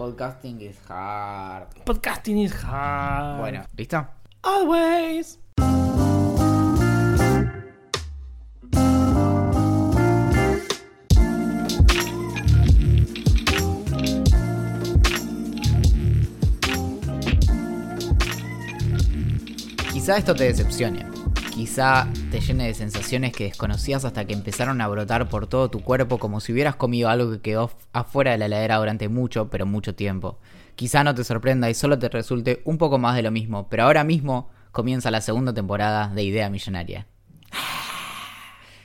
Podcasting is hard. Podcasting is hard. Bueno, ¿listo? Always. Quizá esto te decepcione. Quizá te llene de sensaciones que desconocías hasta que empezaron a brotar por todo tu cuerpo como si hubieras comido algo que quedó afuera de la heladera durante mucho, pero mucho tiempo. Quizá no te sorprenda y solo te resulte un poco más de lo mismo, pero ahora mismo comienza la segunda temporada de Idea Millonaria.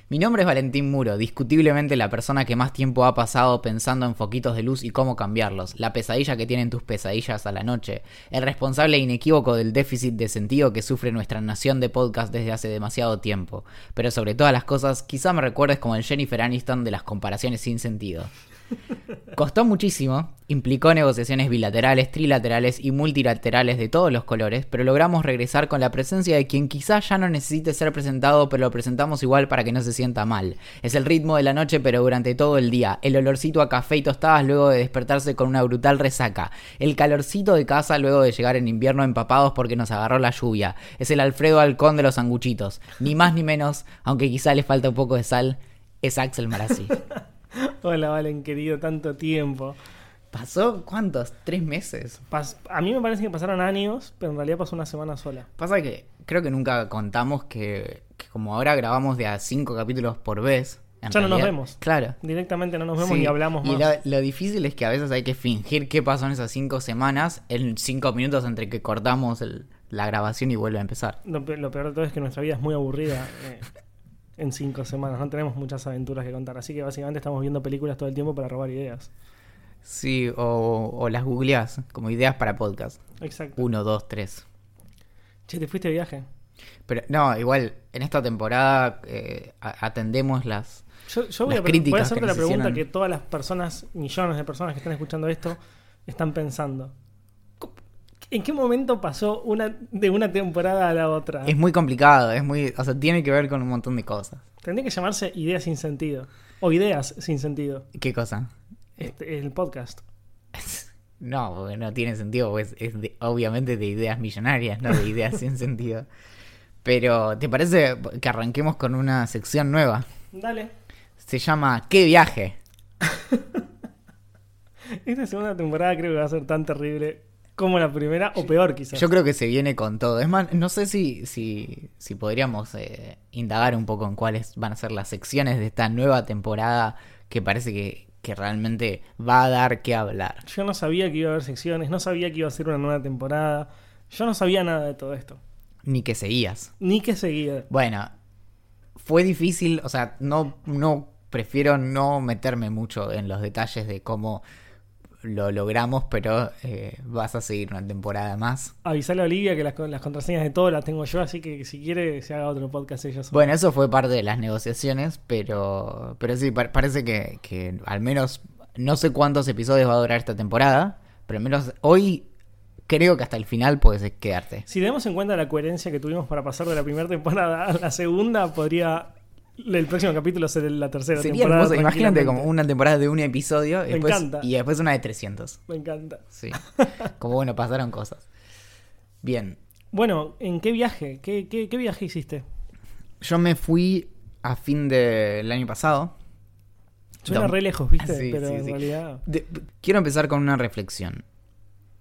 Mi nombre es Valentín Muro, discutiblemente la persona que más tiempo ha pasado pensando en foquitos de luz y cómo cambiarlos, la pesadilla que tienen tus pesadillas a la noche, el responsable inequívoco del déficit de sentido que sufre nuestra nación de podcast desde hace demasiado tiempo. Pero sobre todas las cosas, quizá me recuerdes como el Jennifer Aniston de las comparaciones sin sentido. Costó muchísimo, implicó negociaciones bilaterales, trilaterales y multilaterales de todos los colores, pero logramos regresar con la presencia de quien quizás ya no necesite ser presentado, pero lo presentamos igual para que no se sienta mal. Es el ritmo de la noche, pero durante todo el día, el olorcito a café y tostadas luego de despertarse con una brutal resaca, el calorcito de casa luego de llegar en invierno empapados porque nos agarró la lluvia, es el Alfredo Halcón de los sanguchitos, ni más ni menos, aunque quizá le falta un poco de sal, es Axel Marazzi. Hola, Valen, querido, tanto tiempo. ¿Pasó cuántos? ¿Tres meses? Pas- a mí me parece que pasaron años, pero en realidad pasó una semana sola. Pasa que creo que nunca contamos que, que como ahora grabamos de a cinco capítulos por vez. Ya no nos vemos. Claro. Directamente no nos vemos Sí, ni hablamos y más. lo, lo difícil es que a veces hay que fingir qué pasó en esas cinco semanas en cinco minutos entre que cortamos el- la grabación y vuelve a empezar. Lo, pe- lo peor de todo es que nuestra vida es muy aburrida eh, en cinco semanas. No tenemos muchas aventuras que contar. Así que básicamente estamos viendo películas todo el tiempo para robar ideas. Sí, o, o las googleás como ideas para podcast. Exacto. Uno, dos, tres. Che, ¿te fuiste de viaje? Pero no, igual en esta temporada eh, atendemos las... Yo, yo voy, Las a, pre- voy a críticas hacerte la pregunta que todas las personas, millones de personas que están escuchando esto, están pensando. ¿Cómo- ¿En qué momento pasó una de una temporada a la otra? Es muy complicado, es muy... O sea, tiene que ver con un montón de cosas. Tendría que llamarse Ideas sin sentido. O Ideas sin sentido. ¿Qué cosa? Este, el podcast. No, porque no tiene sentido, pues es de- obviamente de ideas millonarias, no de ideas sin sentido. Pero, ¿te parece que arranquemos con una sección nueva? Dale. Se llama ¿Qué viaje? Esta segunda temporada creo que va a ser tan terrible como la primera, o peor quizás. Yo creo que se viene con todo. Es más, no sé si, si, si podríamos eh, indagar un poco en cuáles van a ser las secciones de esta nueva temporada que parece que, que realmente va a dar que hablar. Yo no sabía que iba a haber secciones, no sabía que iba a ser una nueva temporada. Yo no sabía nada de todo esto. Ni que seguías. Ni que seguía. Bueno, fue difícil, o sea, no, no prefiero no meterme mucho en los detalles de cómo lo logramos, pero eh, vas a seguir una temporada más. Avisale a Olivia que las, las contraseñas de todo las tengo yo, así que si quiere se haga otro podcast ella. Bueno, eso fue parte de las negociaciones, pero, pero sí, pa- parece que, que al menos no sé cuántos episodios va a durar esta temporada, pero al menos hoy creo que hasta el final puedes quedarte. Si tenemos en cuenta la coherencia que tuvimos para pasar de la primera temporada a la segunda, podría el próximo capítulo ser la tercera Sería temporada. hermoso, imagínate como una temporada de un episodio Me después- encanta. y después una de 300. Me encanta. Sí. Como bueno, pasaron cosas. Bien. Bueno, ¿en qué viaje? ¿Qué, qué, qué viaje hiciste? Yo me fui a fin del año pasado. Suena Dom- re lejos, ¿viste? Sí, Pero sí, en sí. realidad... De- quiero empezar con una reflexión.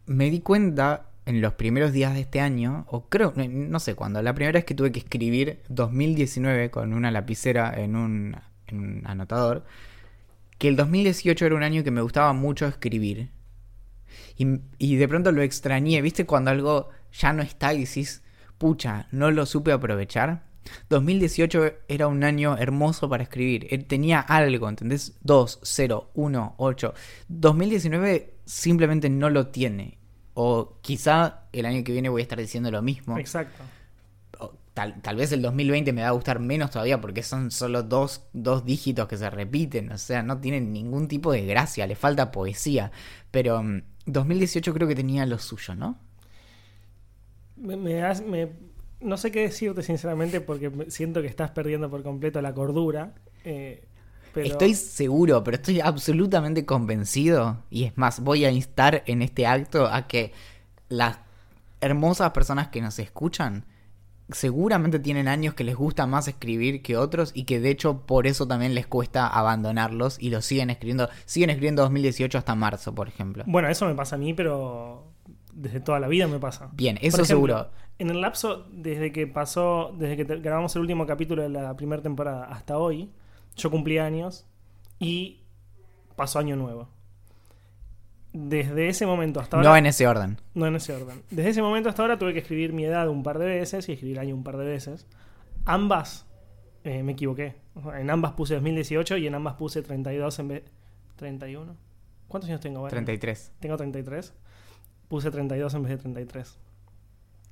Me di cuenta en los primeros días de este año, o creo, no- sé cuándo, la primera vez que tuve que escribir 2019 con una lapicera en un, en un anotador, que el 2018 era un año que me gustaba mucho escribir. Y, de pronto lo extrañé, ¿viste? Cuando algo ya no está y decís, pucha, no lo supe aprovechar. 2018 era un año hermoso para escribir. Él tenía algo, ¿entendés? 2, 0, 1, 8. 2019 simplemente no lo tiene. O quizá el año que viene voy a estar diciendo lo mismo. Exacto. Tal, tal vez el 2020 me va a gustar menos todavía porque son solo dos, dos dígitos que se repiten. O sea, no tienen ningún tipo de gracia, le falta poesía. Pero mm, 2018 creo que tenía lo suyo, ¿no? Me, me das- me- no sé qué decirte sinceramente porque siento que estás perdiendo por completo la cordura. Eh, Pero... Estoy seguro, pero estoy absolutamente convencido. Y es más, voy a instar en este acto a que las hermosas personas que nos escuchan seguramente tienen años que les gusta más escribir que otros y que de hecho por eso también les cuesta abandonarlos y lo siguen escribiendo. Siguen escribiendo 2018 hasta marzo, por ejemplo. Bueno, eso me pasa a mí, pero desde toda la vida me pasa. Bien, eso ejemplo, seguro. En el lapso, desde que pasó, desde que grabamos el último capítulo de la primera temporada hasta hoy, yo cumplí años y pasó año nuevo. Desde ese momento hasta ahora. No en ese orden. No en ese orden. Desde ese momento hasta ahora tuve que escribir mi edad un par de veces y escribir año un par de veces. Ambas eh, me equivoqué. En ambas puse 2018 y en ambas puse 32 en vez. ¿31? ¿Cuántos años tengo ahora? 33. Tengo 33. Puse 32 en vez de 33.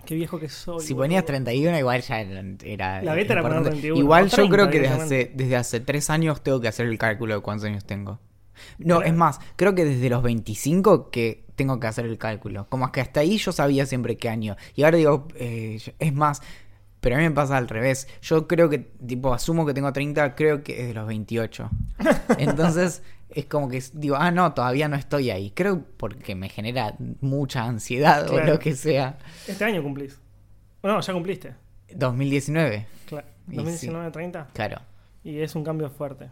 Qué viejo que soy. Si boludo. ponías 31 igual ya era... era La beta era poner importante. 31, Igual yo 30 creo que desde hace, desde hace 3 años tengo que hacer el cálculo de cuántos años tengo. No, Claro. es más, creo que desde los 25 que tengo que hacer el cálculo. Como que hasta ahí yo sabía siempre qué año. Y ahora digo, eh, es más, pero a mí me pasa al revés. Yo creo que, tipo, asumo que tengo 30, creo que es de los 28. Entonces, es como que digo, ah, no, todavía no estoy ahí. Creo porque me genera mucha ansiedad o lo que sea. Este año cumplís. No, ya cumpliste. 2019, Claro. Y 2019, 30. claro. Y es un cambio fuerte.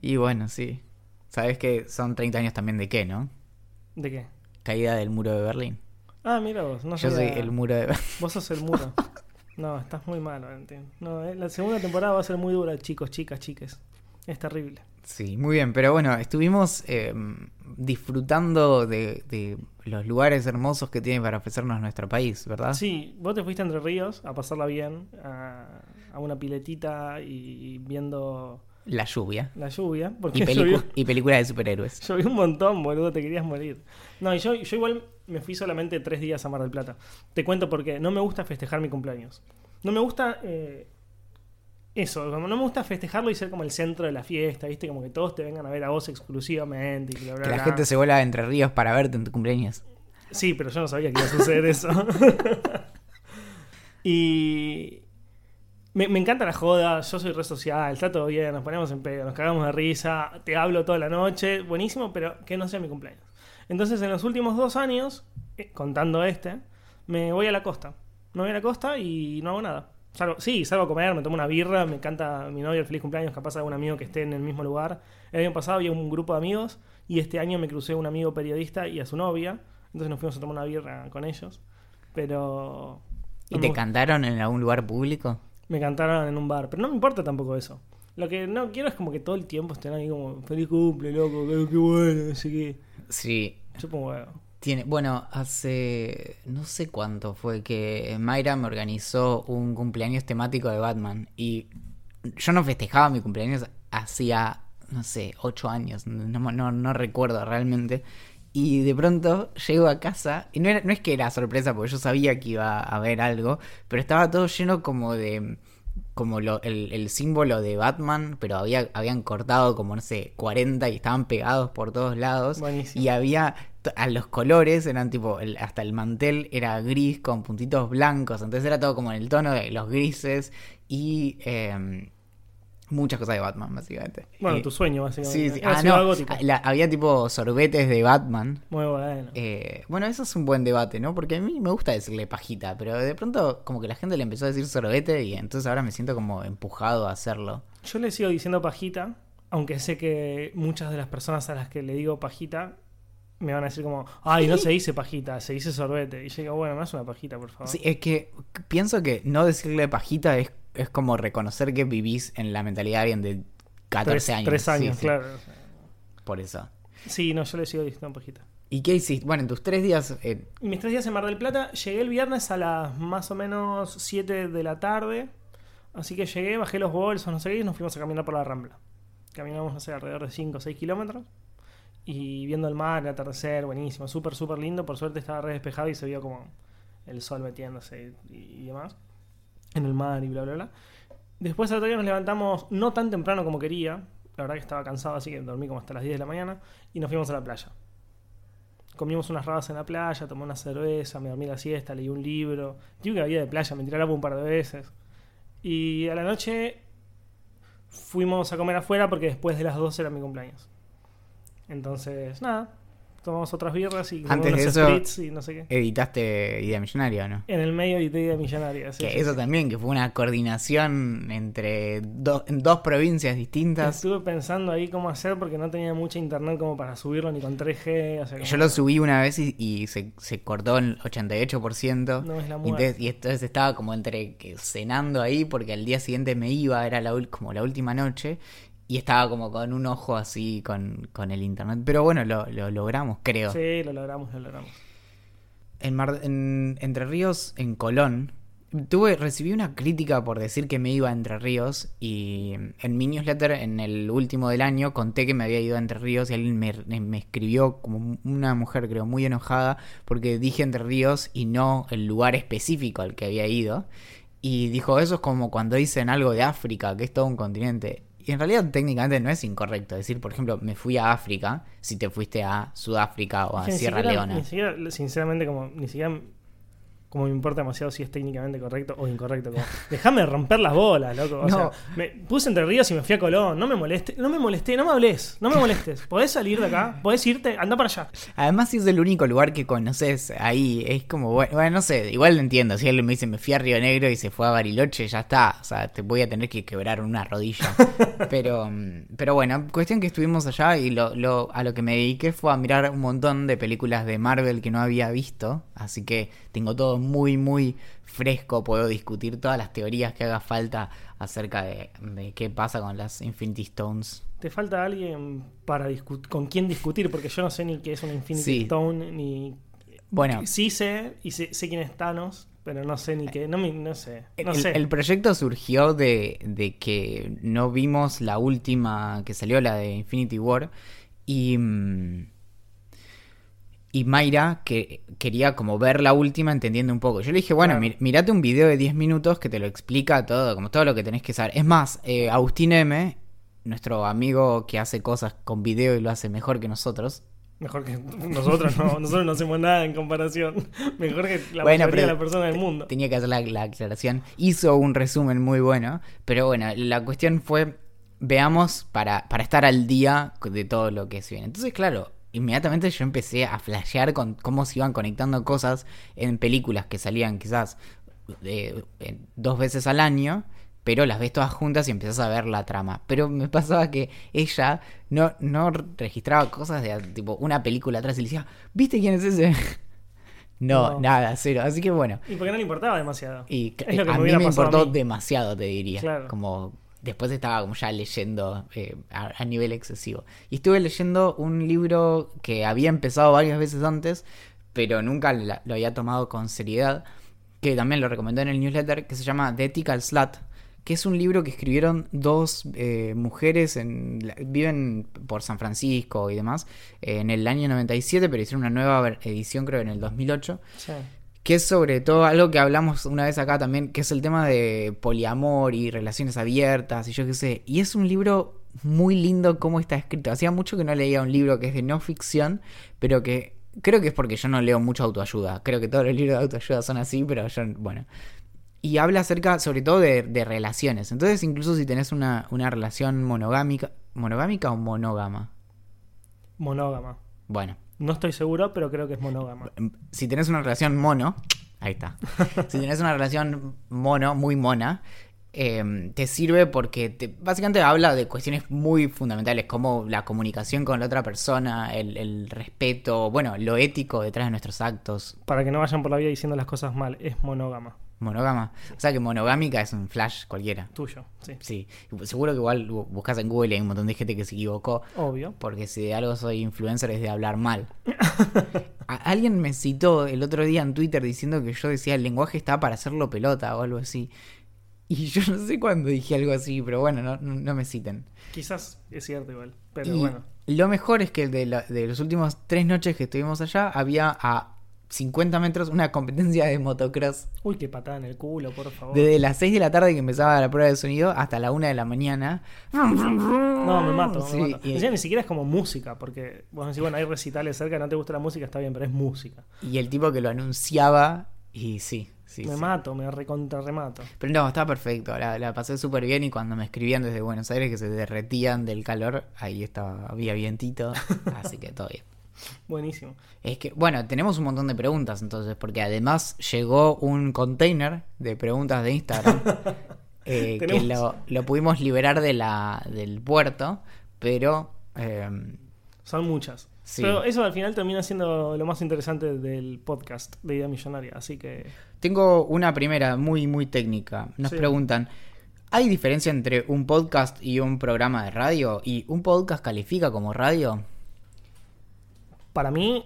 Y bueno, sí. Sabes que son 30 años también de qué, ¿no? ¿De qué? Caída del muro de Berlín. Ah, mira vos. No Yo soy el muro de Berlín. Vos sos el muro. No, estás muy mal, Valentín. No, eh, la segunda temporada va a ser muy dura, chicos, chicas, chiques. Es terrible. Sí, muy bien. Pero bueno, estuvimos eh, disfrutando de, de los lugares hermosos que tiene para ofrecernos nuestro país, ¿verdad? Sí, vos te fuiste a Entre Ríos a pasarla bien, a, a una piletita y viendo La lluvia. la lluvia. Porque Y, llovió, y películas de superhéroes. llovió un montón, boludo, te querías morir. No, y yo, yo igual me fui solamente tres días a Mar del Plata. Te cuento por qué. No me gusta festejar mi cumpleaños. No me gusta... eh, eso, como no me gusta festejarlo y ser como el centro de la fiesta, ¿viste? Como que todos te vengan a ver a vos exclusivamente y bla, bla, Que la bla. gente se vuela a Entre Ríos para verte en tu cumpleaños. Sí, pero yo no sabía que iba a suceder eso. y me, me encanta la joda, yo soy re social, está todo bien, nos ponemos en pedo, nos cagamos de risa, te hablo toda la noche, buenísimo, pero que no sea mi cumpleaños. Entonces en los últimos dos años, eh, contando este, me voy a la costa. Me voy a la costa y no hago nada. Salgo, sí, salgo a comer, me tomo una birra, me encanta mi novio el feliz cumpleaños, capaz algún amigo que esté en el mismo lugar. El año pasado había un grupo de amigos y este año me crucé un amigo periodista y a su novia. Entonces nos fuimos a tomar una birra con ellos. Pero... ¿Y te cantaron en algún lugar público? me cantaron en un bar. Pero no me importa tampoco eso. Lo que no quiero es como que todo el tiempo estén ahí como, feliz cumple, loco, qué, qué bueno, no sé qué. Sí. Un huevo. Tiene, bueno, hace no sé cuánto fue que Mayra me organizó un cumpleaños temático de Batman y yo no festejaba mi cumpleaños hacía, no sé, ocho años, no, no, no recuerdo realmente. Y de pronto llego a casa y no, era- no es que era sorpresa porque yo sabía que iba a haber algo, pero estaba todo lleno como de como lo, el, el símbolo de Batman, pero había, habían cortado como, no sé, 40 y estaban pegados por todos lados. Buenísimo. Y había, a los colores eran tipo, el- hasta el mantel era gris con puntitos blancos, entonces era todo como en el tono de los grises y eh, muchas cosas de Batman, básicamente. Bueno, Eh, tu sueño, básicamente. Sí, sí. Ah, no. la- había tipo sorbetes de Batman. Muy bueno. Eh, bueno, eso es un buen debate, ¿no? Porque a mí me gusta decirle pajita, pero de pronto como que la gente le empezó a decir sorbete y entonces ahora me siento como empujado a hacerlo. Yo le sigo diciendo pajita, aunque sé que muchas de las personas a las que le digo pajita me van a decir como, ay, no se dice pajita, se dice sorbete. Y yo digo, bueno, más una pajita, por favor. Sí, es que pienso que no decirle pajita es, es como reconocer que vivís en la mentalidad de alguien de 14 tres, años. Tres Sí, años, sí, claro. Por eso. Sí, no, yo le sigo diciendo pajita. ¿Y qué hiciste? Bueno, en tus tres días... eh, mis tres días en Mar del Plata, llegué el viernes a las más o menos 7 de la tarde. Así que llegué, bajé los bolsos, no sé qué, y nos fuimos a caminar por la Rambla. Caminamos, no sé, alrededor de 5 o 6 kilómetros. Y viendo el mar, el atardecer, buenísimo, súper, súper lindo. Por suerte estaba re despejado y se vio como el sol metiéndose y, y demás. En el mar y bla, bla, bla. Después al otro día nos levantamos no tan temprano como quería. La verdad que estaba cansado, así que dormí como hasta las 10 de la mañana. Y nos fuimos a la playa. Comimos unas rabas en la playa, tomé una cerveza, me dormí la siesta, leí un libro. Digo que había de playa, me tiré agua un par de veces. Y a la noche fuimos a comer afuera porque después de las 12 era mi cumpleaños. Entonces, nada, tomamos otras birras y Antes unos de eso- spritz y no sé qué. Editaste Idea Millonaria, ¿no? En el medio y de millonaria. sí, que sí, eso sí. también, que fue una coordinación entre do- en dos provincias distintas. Estuve pensando ahí cómo hacer porque no tenía mucha internet como para subirlo ni con 3G. o sea, Yo lo subí una vez y, y se, se cortó el 88%. No es la y, muerte. entonces, y entonces estaba como entre que cenando ahí porque al día siguiente me iba, era la, como la última noche. Y estaba como con un ojo así con, con el internet. Pero bueno, lo, lo logramos, creo. Sí, lo logramos, lo logramos. En, Mar- en Entre Ríos, en Colón, tuve, recibí una crítica por decir que me iba a Entre Ríos y en mi newsletter en el último del año conté que me había ido a Entre Ríos y alguien me, me escribió como una mujer creo muy enojada porque dije Entre Ríos y no el lugar específico al que había ido y dijo eso es como cuando dicen algo de África que es todo un continente y en realidad técnicamente no es incorrecto decir por ejemplo me fui a África si te fuiste a Sudáfrica o a Sierra siquiera- Leona. Ni siquiera, sinceramente, como ni siquiera como me importa demasiado si es técnicamente correcto o incorrecto. Como, déjame romper las bolas, loco. O No. sea, me puse entre ríos y me fui a Colón. No me moleste, no me molesté, no me hables, no me molestes. ¿Podés salir de acá? ¿Podés irte? Anda para allá. Además, si es el único lugar que conoces ahí, es como, bueno, bueno, no sé, igual lo entiendo. Si alguien me dice, me fui a Río Negro y se fue a Bariloche, ya está. O sea, te voy a tener que quebrar una rodilla. pero, mm, pero bueno, cuestión que estuvimos allá y lo, lo, a lo que me dediqué fue a mirar un montón de películas de Marvel que no había visto. Así que tengo todo muy, muy fresco. Puedo discutir todas las teorías que haga falta acerca de, de qué pasa con las Infinity Stones. Te falta alguien para con quien discutir, porque yo no sé ni qué es una Infinity Sí. Stone, ni. Bueno, Sí sé, y sé, sé quién es Thanos, pero no sé ni qué. No, no sé. No el, sé. el proyecto surgió de, de que no vimos la última que salió, la de Infinity War, y, mm, y Mayra que quería como ver la última entendiendo un poco. Yo le dije, bueno, Claro. mi- mirate un video de 10 minutos que te lo explica todo, como todo lo que tenés que saber. Es más, eh, Agustín M., nuestro amigo que hace cosas con video y lo hace mejor que nosotros, Mejor que nosotros no, nosotros no hacemos nada en comparación. Mejor que la Bueno, mayoría de las personas del mundo. Tenía que hacer la, la aclaración. Hizo un resumen muy bueno. Pero bueno, la cuestión fue. Veamos para, para estar al día de todo lo que se viene. Entonces, claro, inmediatamente yo empecé a flashear con cómo se iban conectando cosas en películas que salían quizás eh, dos veces al año. Pero las ves todas juntas y empiezas a ver la trama. Pero me pasaba que ella no, no registraba cosas de tipo una película atrás y le decía, ¿viste quién es ese? No, No. nada, cero. Así que bueno. Y porque no le importaba demasiado. Y Es lo que a me mí me mí. demasiado, te diría. Claro. Como después estaba como ya leyendo eh, a, nivel excesivo. Y estuve leyendo un libro que había empezado varias veces antes, pero nunca lo había tomado con seriedad, que también lo recomendó en el newsletter, que se llama The Ethical Slut, que es un libro que escribieron dos eh, mujeres, en, viven por San Francisco y demás, eh, en el año 97, pero hicieron una nueva edición creo en el 2008 Sí. Que es sobre todo algo que hablamos una vez acá también, que es el tema de poliamor y relaciones abiertas y yo qué sé. Y es un libro muy lindo cómo está escrito. Hacía mucho que no leía un libro que es de no ficción, pero que creo que es porque yo no leo mucho autoayuda. Creo que todos los libros de autoayuda son así, pero yo, bueno. Y habla acerca, sobre todo, de, de relaciones. Entonces, incluso si tenés una, una relación monogámica, ¿monogámica o monógama? Monógama. Bueno, No estoy seguro, pero creo que es monógama. si tenés una relación mono, ahí está. si tenés una relación mono, muy mona, eh, te sirve porque te, básicamente habla de cuestiones muy fundamentales como la comunicación con la otra persona, el, el respeto, bueno, lo ético detrás de nuestros actos. Para que no vayan por la vida diciendo las cosas mal, es monógama. Monógama. O sea que monogámica es un flash cualquiera. Tuyo, sí. Sí, seguro que igual bu- buscas en Google y hay un montón de gente que se equivocó. Obvio. Porque si de algo soy influencer es de hablar mal. Alguien me citó el otro día en Twitter diciendo que yo decía el lenguaje está para hacerlo pelota o algo así. Y yo no sé cuándo dije algo así, pero bueno, no, no- me citen. Quizás es cierto igual. Pero y bueno. lo mejor es que de, la- de los últimos tres noches que estuvimos allá había a 50 metros una competencia de motocross. Uy, qué patada en el culo, por favor. Desde las 6 de la tarde que empezaba la prueba de sonido hasta la 1 de la mañana. No, me mato, Sí, me mato. y- Encima ni siquiera es como música, porque vos decís, bueno, hay recitales cerca, no te gusta la música, está bien, pero es música. Y el tipo que lo anunciaba Y sí, sí. me sí. mato, me recontra remato. Pero no, estaba perfecto. La, la pasé súper bien y cuando me escribían desde Buenos Aires que se derretían del calor, ahí estaba, había vientito. así que todo bien. Buenísimo. Es que, bueno, tenemos un montón de preguntas entonces, porque además llegó un container de preguntas de Instagram eh, que lo, lo pudimos liberar de la, del puerto, pero eh, Son muchas. Sí. Pero eso al final termina siendo lo más interesante del podcast de Idea Millonaria. Así que tengo una primera muy, muy técnica. Nos Sí. preguntan, ¿hay diferencia entre un podcast y un programa de radio? ¿Y un podcast califica como radio? Para mí,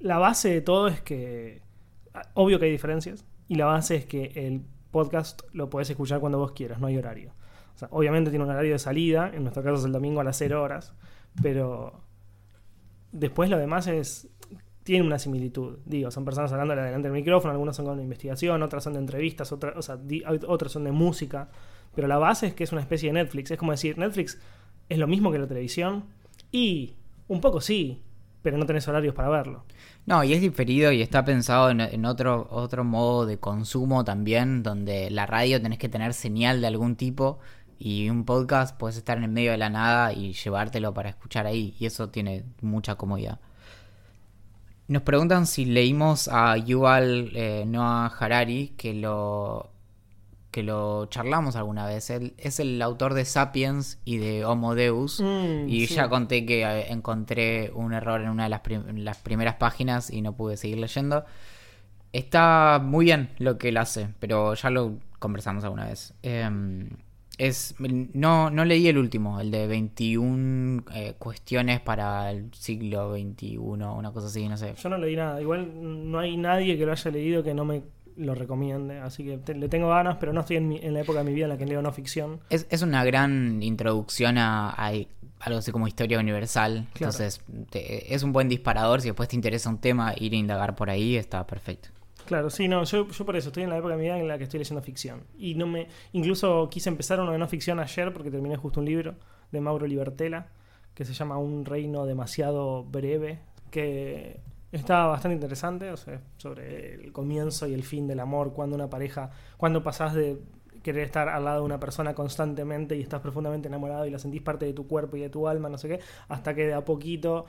la base de todo es que. Obvio que hay diferencias. Y la base es que el podcast lo podés escuchar cuando vos quieras, no hay horario. O sea, obviamente tiene un horario de salida, en nuestro caso es el domingo a las 0 horas, pero después lo demás es tiene una similitud. Digo, son personas hablando delante del micrófono, algunos son con investigación, otras son de entrevistas, otras, o sea, otras son de música, pero la base es que es una especie de Netflix. Es como decir, Netflix es lo mismo que la televisión y un poco sí, pero no tenés horarios para verlo. No, y es diferido y está pensado en, otro, otro modo de consumo también, donde la radio tenés que tener señal de algún tipo y un podcast puedes estar en el medio de la nada y llevártelo para escuchar ahí y eso tiene mucha comodidad. Nos preguntan si leímos a Yuval eh, Noah Harari, que lo, que lo charlamos alguna vez. Él es el autor de Sapiens y de Homo Deus. Mm, y sí. ya conté que eh, encontré un error en una de las, prim- las primeras páginas y no pude seguir leyendo. Está muy bien lo que él hace, pero ya lo conversamos alguna vez. Em, es no, no leí el último, el de 21 eh, cuestiones para el siglo XXI, una cosa así, no sé. Yo no leí nada. Igual no hay nadie que lo haya leído que no me lo recomiende. Así que te- le tengo ganas, pero no estoy en, mi- en la época de mi vida en la que leo no ficción. Es, es una gran introducción a, a algo así como historia universal. Claro. Entonces, te- es un buen disparador. Si después te interesa un tema, ir a indagar por ahí está perfecto. Claro, sí, no, yo, yo por eso estoy en la época de mi vida en la que estoy leyendo ficción. Y no me. Incluso quise empezar uno de no ficción ayer porque terminé justo un libro de Mauro Libertela que se llama Un reino demasiado breve. Que está bastante interesante, o sea, sobre el comienzo y el fin del amor, cuando una pareja. Cuando pasás de querer estar al lado de una persona constantemente y estás profundamente enamorado y la sentís parte de tu cuerpo y de tu alma, no sé qué, hasta que de a poquito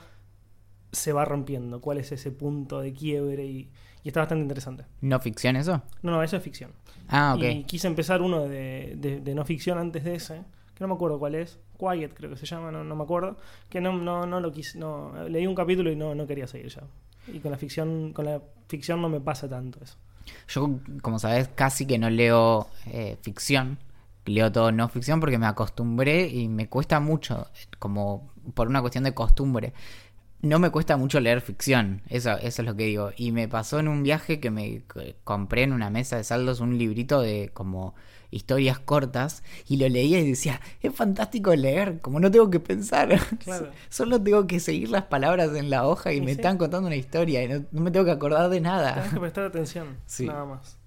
se va rompiendo. ¿Cuál es ese punto de quiebre? Y, y está bastante interesante. ¿No ficción eso? No, no, eso es ficción. Ah, ok. Y quise empezar uno de, de- de no ficción antes de ese, que no me acuerdo cuál es. Quiet creo que se llama, no, no me acuerdo. Que no, no, no lo quise, no, leí un capítulo y no, no quería seguir ya. Y con la ficción, con la ficción no me pasa tanto eso. Yo, como sabes, casi que no leo eh, ficción. Leo todo no ficción porque me acostumbré y me cuesta mucho, como por una cuestión de costumbre. No me cuesta mucho leer ficción, eso, eso es lo que digo. Y me pasó en un viaje que me compré en una mesa de saldos un librito de como historias cortas y lo leía y decía, es fantástico leer, como no tengo que pensar. Claro. Solo tengo que seguir las palabras en la hoja y me sí. están contando una historia y no, no me tengo que acordar de nada. Tenés que prestar atención, Sí. nada más.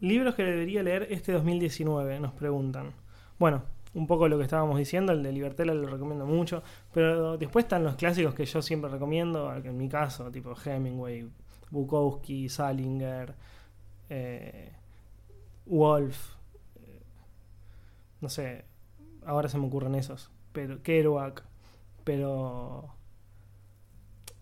Libros que debería leer este 2019, nos preguntan. Bueno, un poco lo que estábamos diciendo, el de Libertela lo recomiendo mucho, pero después están los clásicos que yo siempre recomiendo, en mi caso, tipo Hemingway, Bukowski, Salinger, eh, Wolf, eh, no sé, ahora se me ocurren esos, pero Kerouac, pero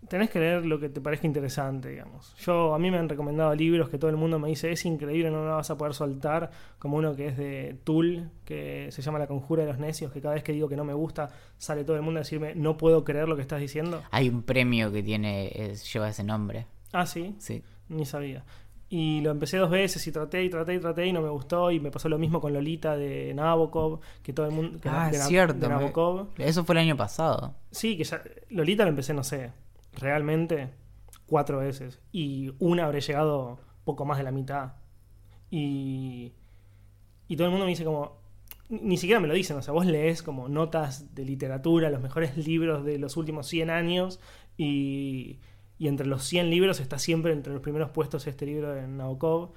tenés que leer lo que te parezca interesante, digamos. Yo, a mí me han recomendado libros que todo el mundo me dice, es increíble, no lo vas a poder soltar, como uno que es de Tool, que se llama La Conjura de los Necios, que cada vez que digo que no me gusta, sale todo el mundo a decirme, no puedo creer lo que estás diciendo. Hay un premio que tiene, es- lleva ese nombre. Ah, sí, Sí. ni sabía. Y lo empecé dos veces y traté y traté y traté y no me gustó. Y me pasó lo mismo con Lolita de Nabokov, que todo el mundo... que Ah, de cierto, De me- Nabokov. Eso fue el año pasado. Sí, que ya. Lolita lo empecé, no sé, realmente cuatro veces. Y una habré llegado poco más de la mitad. Y. Y todo el mundo me dice como. Ni ni siquiera me lo dicen, o sea, vos lees como notas de literatura, los mejores libros de los últimos 100 años. Y. Y entre los 100 libros está siempre entre los primeros puestos este libro de Nabokov.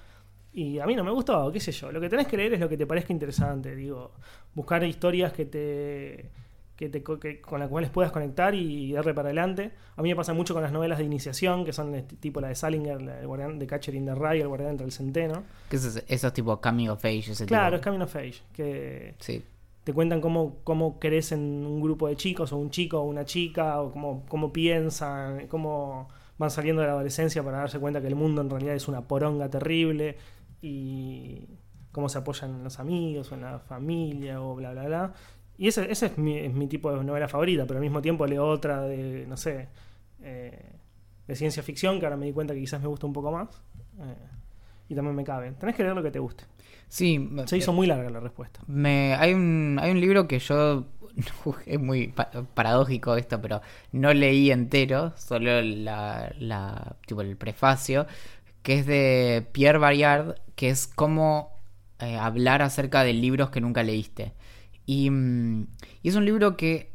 Y a mí no me gustó, qué sé yo. Lo que tenés que leer es lo que te parezca interesante, digo. Buscar historias que te que te, que- con las cuales puedas conectar y darle para adelante. A mí me pasa mucho con las novelas de iniciación, que son este- tipo la de Salinger, la de, Guardián, de Catcher in the Rye, El Guardián entre el Centeno. ¿Qué es ese- esos tipo coming of age? Ese Claro, es tipo? Coming of Age, que Sí. Te cuentan cómo, cómo crecen un grupo de chicos, o un chico o una chica, o cómo, cómo piensan, cómo van saliendo de la adolescencia para darse cuenta que el mundo en realidad es una poronga terrible y cómo se apoyan en los amigos o en la familia o bla, bla, bla. Y ese, ese es, mi, es mi tipo de novela favorita, pero al mismo tiempo leo otra de, no sé, eh, de ciencia ficción, que ahora me di cuenta que quizás me gusta un poco más. eh, y también me cabe. Tenés que leer lo que te guste. Sí, Se hizo muy larga la respuesta. Me, hay, un, hay un libro que yo. Es muy pa- paradójico esto, pero no leí entero, solo la, la, tipo el prefacio, que es de Pierre Bayard, que es cómo eh, hablar acerca de libros que nunca leíste. Y, mm, y es un libro que,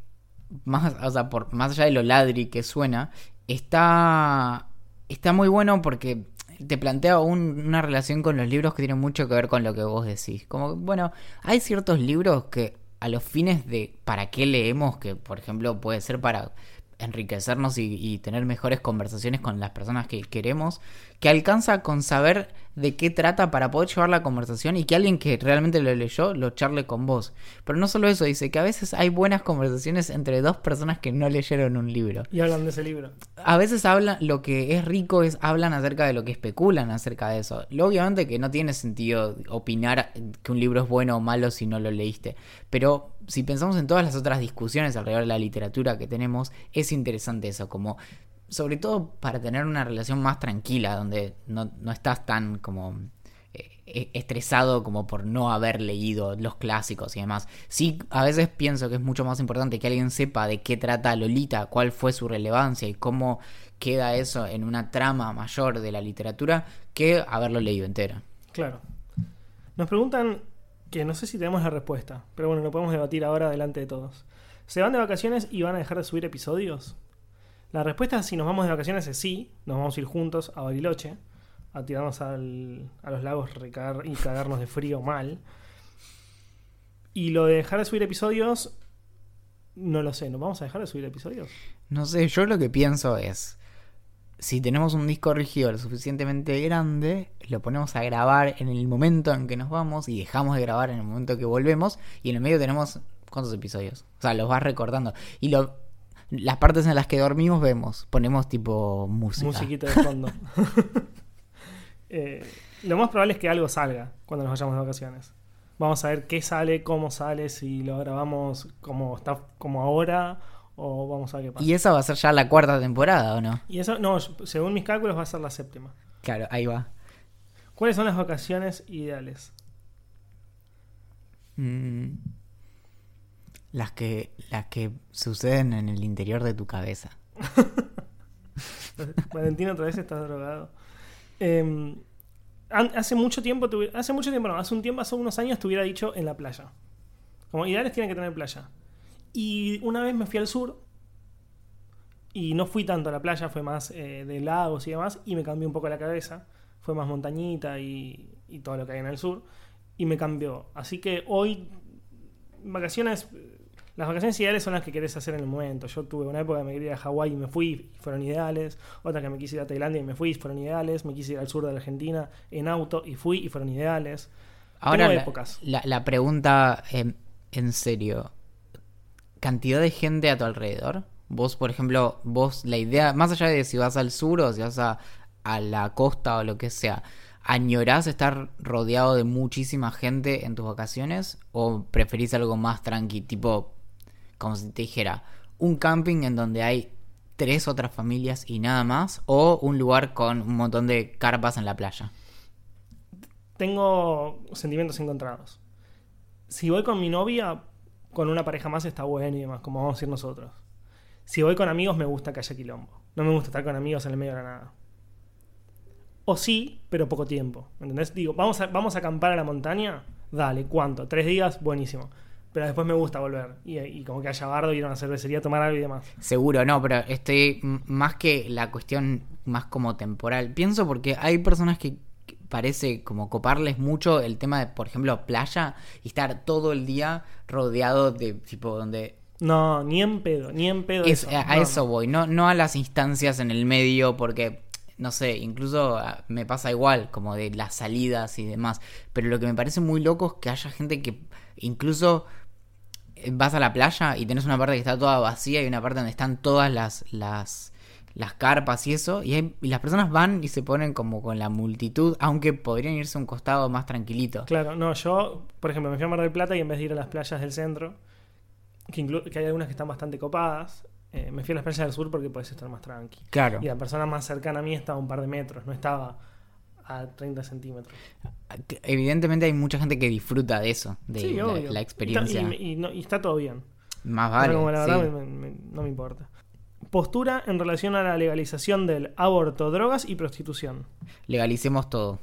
más, o sea, por, más allá de lo ladri que suena, está, está muy bueno porque te plantea un- una relación con los libros que tiene mucho que ver con lo que vos decís. Como, bueno, hay ciertos libros que a los fines de para qué leemos, que por ejemplo puede ser para enriquecernos y, y tener mejores conversaciones con las personas que queremos, que alcanza con saber de qué trata para poder llevar la conversación y que alguien que realmente lo leyó lo charle con vos. Pero no solo eso, dice que a veces hay buenas conversaciones entre dos personas que no leyeron un libro. Y hablan de ese libro. A veces hablan, lo que es rico es hablan acerca de lo que especulan acerca de eso. Obviamente que no tiene sentido opinar que un libro es bueno o malo si no lo leíste. Pero si pensamos en todas las otras discusiones alrededor de la literatura que tenemos, es interesante eso, como sobre todo para tener una relación más tranquila, donde no, no estás tan como eh, estresado como por no haber leído los clásicos y demás. Sí, a veces pienso que es mucho más importante que alguien sepa de qué trata Lolita, cuál fue su relevancia y cómo queda eso en una trama mayor de la literatura, que haberlo leído entero. Claro. Nos preguntan que no sé si tenemos la respuesta, pero bueno, lo podemos debatir ahora delante de todos. ¿Se van de vacaciones y van a dejar de subir episodios? La respuesta, si nos vamos de vacaciones, es sí. Nos vamos a ir juntos a Bariloche, a tirarnos al- a los lagos y cagarnos de frío mal. Y lo de dejar de subir episodios, no lo sé. ¿Nos vamos a dejar de subir episodios? No sé, yo lo que pienso es, si tenemos un disco rígido lo suficientemente grande, lo ponemos a grabar en el momento en que nos vamos y dejamos de grabar en el momento que volvemos y en el medio tenemos ¿cuántos episodios? O sea, los vas recordando y lo las partes en las que dormimos vemos, ponemos tipo música. Musiquita de fondo. Eh, lo más probable es que algo salga cuando nos vayamos de vacaciones. Vamos a ver qué sale, cómo sale, si lo grabamos como está como ahora o vamos a ver qué pasa. Y esa va a ser ya la cuarta temporada, ¿o no? Y eso, no, según mis cálculos va a ser la séptima. Claro, ahí va. ¿Cuáles son las vacaciones ideales? Mm. Las que las que suceden en el interior de tu cabeza. Valentín otra vez está drogado. Eh, an- hace mucho tiempo, hace mucho tiempo no, hace un tiempo, hace unos años te hubiera dicho en la playa. Como ideales tienen que tener playa. Y una vez me fui al sur y no fui tanto a la playa, fue más eh, de lagos y demás, y me cambió un poco la cabeza. Fue más montañita y, y todo lo que hay en el sur. Y me cambió. Así que hoy, vacaciones, las vacaciones ideales son las que querés hacer en el momento. Yo tuve una época que me quería ir a Hawái y me fui, y fueron ideales. Otra que me quise ir a Tailandia y me fui, y fueron ideales. Me quise ir al sur de la Argentina en auto y fui y fueron ideales. Ahora Tengo épocas. la- la pregunta em, en serio. ¿Cantidad de gente a tu alrededor? Vos, por ejemplo, vos, la idea, más allá de si vas al sur o si vas a, a la costa o lo que sea, ¿añorás estar rodeado de muchísima gente en tus vacaciones? ¿O preferís algo más tranqui, tipo, como si te dijera, un camping en donde hay tres otras familias y nada más? ¿O un lugar con un montón de carpas en la playa? Tengo sentimientos encontrados. Si voy con mi novia, con una pareja más está bueno y demás, como vamos a ir nosotros. Si voy con amigos, me gusta que haya quilombo. No me gusta estar con amigos en el medio de la nada. O sí, pero poco tiempo. ¿Entendés? Digo, ¿vamos a, vamos a acampar a la montaña? Dale, ¿cuánto? ¿Tres días? Buenísimo. Pero después me gusta volver. Y, y como que haya bardo, ir a una cervecería, tomar algo y demás. Seguro, no, pero estoy más que la cuestión más como temporal. Pienso porque hay personas que parece como coparles mucho el tema de, por ejemplo, playa y estar todo el día rodeado de tipo donde No, ni en pedo, ni en pedo. Es- eso. a No, eso voy, no, no a las instancias en el medio, porque, no sé, incluso ah, me pasa igual, como de las salidas y demás. Pero lo que me parece muy loco es que haya gente que incluso eh, vas a la playa y tenés una parte que está toda vacía y una parte donde están todas las, las, las carpas y eso, y, hay- y las personas van y se ponen como con la multitud, aunque podrían irse a un costado más tranquilito. Claro, no, yo, por ejemplo, me fui a Mar del Plata y en vez de ir a las playas del centro, que, hay algunas que están bastante copadas, eh, me fui a las playas del sur porque puedes estar más tranqui. Claro. Y la persona más cercana a mí estaba a un par de metros, no estaba a 30 centímetros. Evidentemente hay mucha gente que disfruta de eso, de sí, la, experiencia. Y, y no- y está todo bien. Más vale. como la sí. verdad me- me- no me importa. Postura en relación a la legalización del aborto, drogas y prostitución. Legalicemos todo.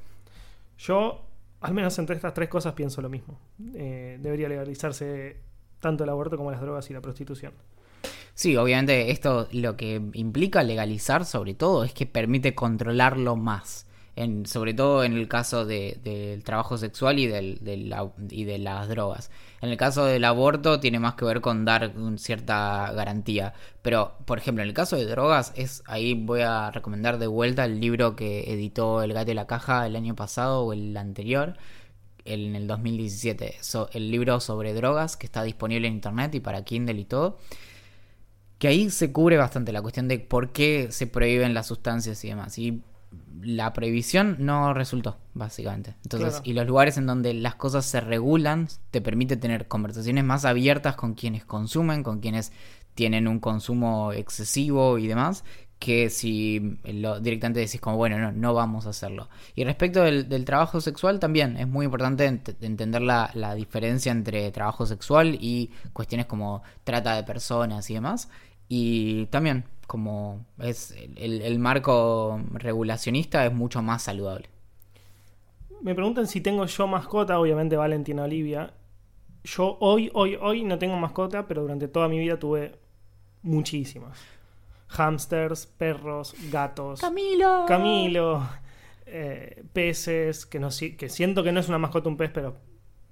Yo, al menos entre estas tres cosas, pienso lo mismo. Eh, debería legalizarse tanto el aborto como las drogas y la prostitución. Sí, obviamente esto lo que implica legalizar sobre todo es que permite controlarlo más. Sobre todo en el caso de- del trabajo sexual y, de de las drogas. En el caso del aborto tiene más que ver con dar un- cierta garantía. Pero, por ejemplo, en el caso de drogas, es ahí voy a recomendar de vuelta el libro que editó El Gato y la Caja el año pasado o el anterior, en el 2017. So- el libro sobre drogas que está disponible en internet y para Kindle y todo que ahí se cubre bastante la cuestión de por qué se prohíben las sustancias y demás. Y la prohibición no resultó, básicamente. Entonces, Claro. y los lugares en donde las cosas se regulan te permite tener conversaciones más abiertas con quienes consumen, con quienes tienen un consumo excesivo y demás, que si lo, directamente decís como, bueno, no, no vamos a hacerlo. Y respecto del, del trabajo sexual también, es muy importante ent- entender la, la diferencia entre trabajo sexual y cuestiones como trata de personas y demás. Y también, como es el, el marco regulacionista es mucho más saludable. Me preguntan si tengo yo mascota, obviamente Valentina Olivia. Yo hoy, hoy, hoy no tengo mascota, pero durante toda mi vida tuve muchísimas. Hamsters, perros, gatos. Camilo. Camilo, eh, peces, que, no, que siento que no es una mascota un pez, pero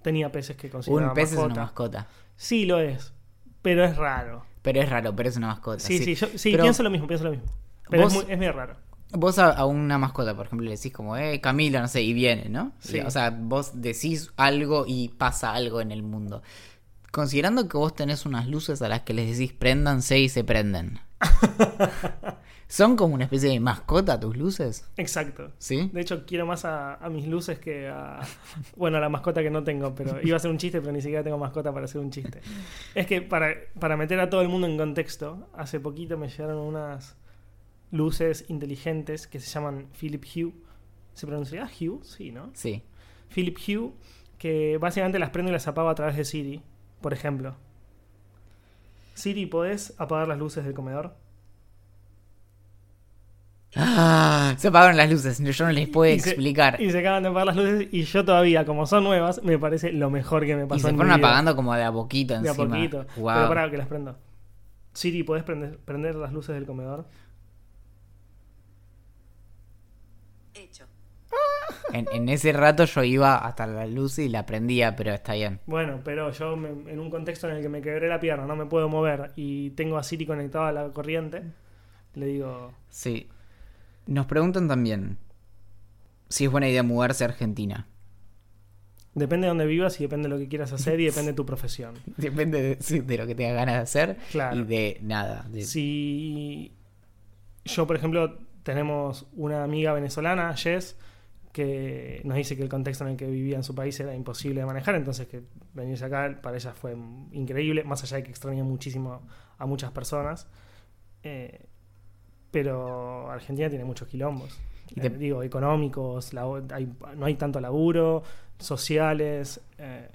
tenía peces que consideraba Un pez es una mascota. Sí lo es, pero es raro. Pero es raro, pero es una mascota. Sí, sí, yo, sí Pero pienso lo mismo, pienso lo mismo. Pero vos- es, muy, es raro. Vos a, a una mascota, por ejemplo, le decís como, eh, Camilo, no sé, y viene, ¿no? Sí. O sea, vos decís algo y pasa algo en el mundo. Considerando que vos tenés unas luces a las que les decís préndanse y se prenden. ¿Son como una especie de mascota tus luces? Exacto. ¿Sí? De hecho, quiero más a, a mis luces que a. Bueno, a la mascota que no tengo, pero iba a ser un chiste, pero ni siquiera tengo mascota para hacer un chiste. Es que para, para meter a todo el mundo en contexto, hace poquito me llegaron unas luces inteligentes que se llaman Philip Hue. ¿Se pronunciará Hue? Sí, ¿no? Sí. Philip Hue, que básicamente las prendo y las apago a través de Siri, por ejemplo. Siri, ¿podés apagar las luces del comedor? ¡Ah! Se apagaron las luces, yo no les puedo Y se- explicar. Y se acaban de apagar las luces y yo todavía, como son nuevas, me parece lo mejor que me Y pasó se en mi fueron vida. apagando como de a poquito de a encima. poquito. Guau. Pero para que las prendo. Siri, ¿podés prender, prender las luces del comedor? Hecho. En, en ese rato yo iba hasta la luz y la prendía, pero está bien. Bueno, pero yo me- en un contexto en el que me quebré la pierna, no me puedo mover y tengo a Siri conectado a la corriente, le digo, Sí. Nos preguntan también si es buena idea mudarse a Argentina. depende de dónde vivas y depende de lo que quieras hacer y depende de tu profesión. Depende de, sí, de lo que tengas ganas de hacer Claro. y de nada. de- Si yo, por ejemplo, tenemos una amiga venezolana, Jess, que nos dice que el contexto en el que vivía en su país era imposible de manejar, entonces que venirse acá para ella fue increíble, más allá de que extraña muchísimo a muchas personas. Eh, pero Argentina tiene muchos quilombos. Y te- Eh, digo, económicos, labo- hay- no hay tanto laburo, sociales. eh,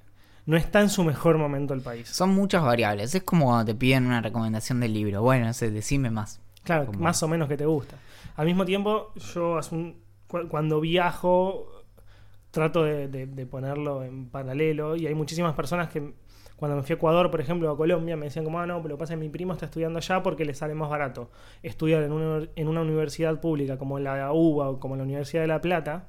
no está en su mejor momento el país. Son muchas variables. Es como cuando te piden una recomendación del libro. Bueno, no sé, decime más. Claro, Como- más o menos que te gusta. Al mismo tiempo, yo cuando viajo trato de, de- de ponerlo en paralelo y hay muchísimas personas que cuando me fui a Ecuador, por ejemplo, a Colombia, me decían como, ah, no, pero lo que pasa es que mi primo está estudiando allá porque le sale más barato estudiar en una, en una universidad pública como la UBA o como la Universidad de La Plata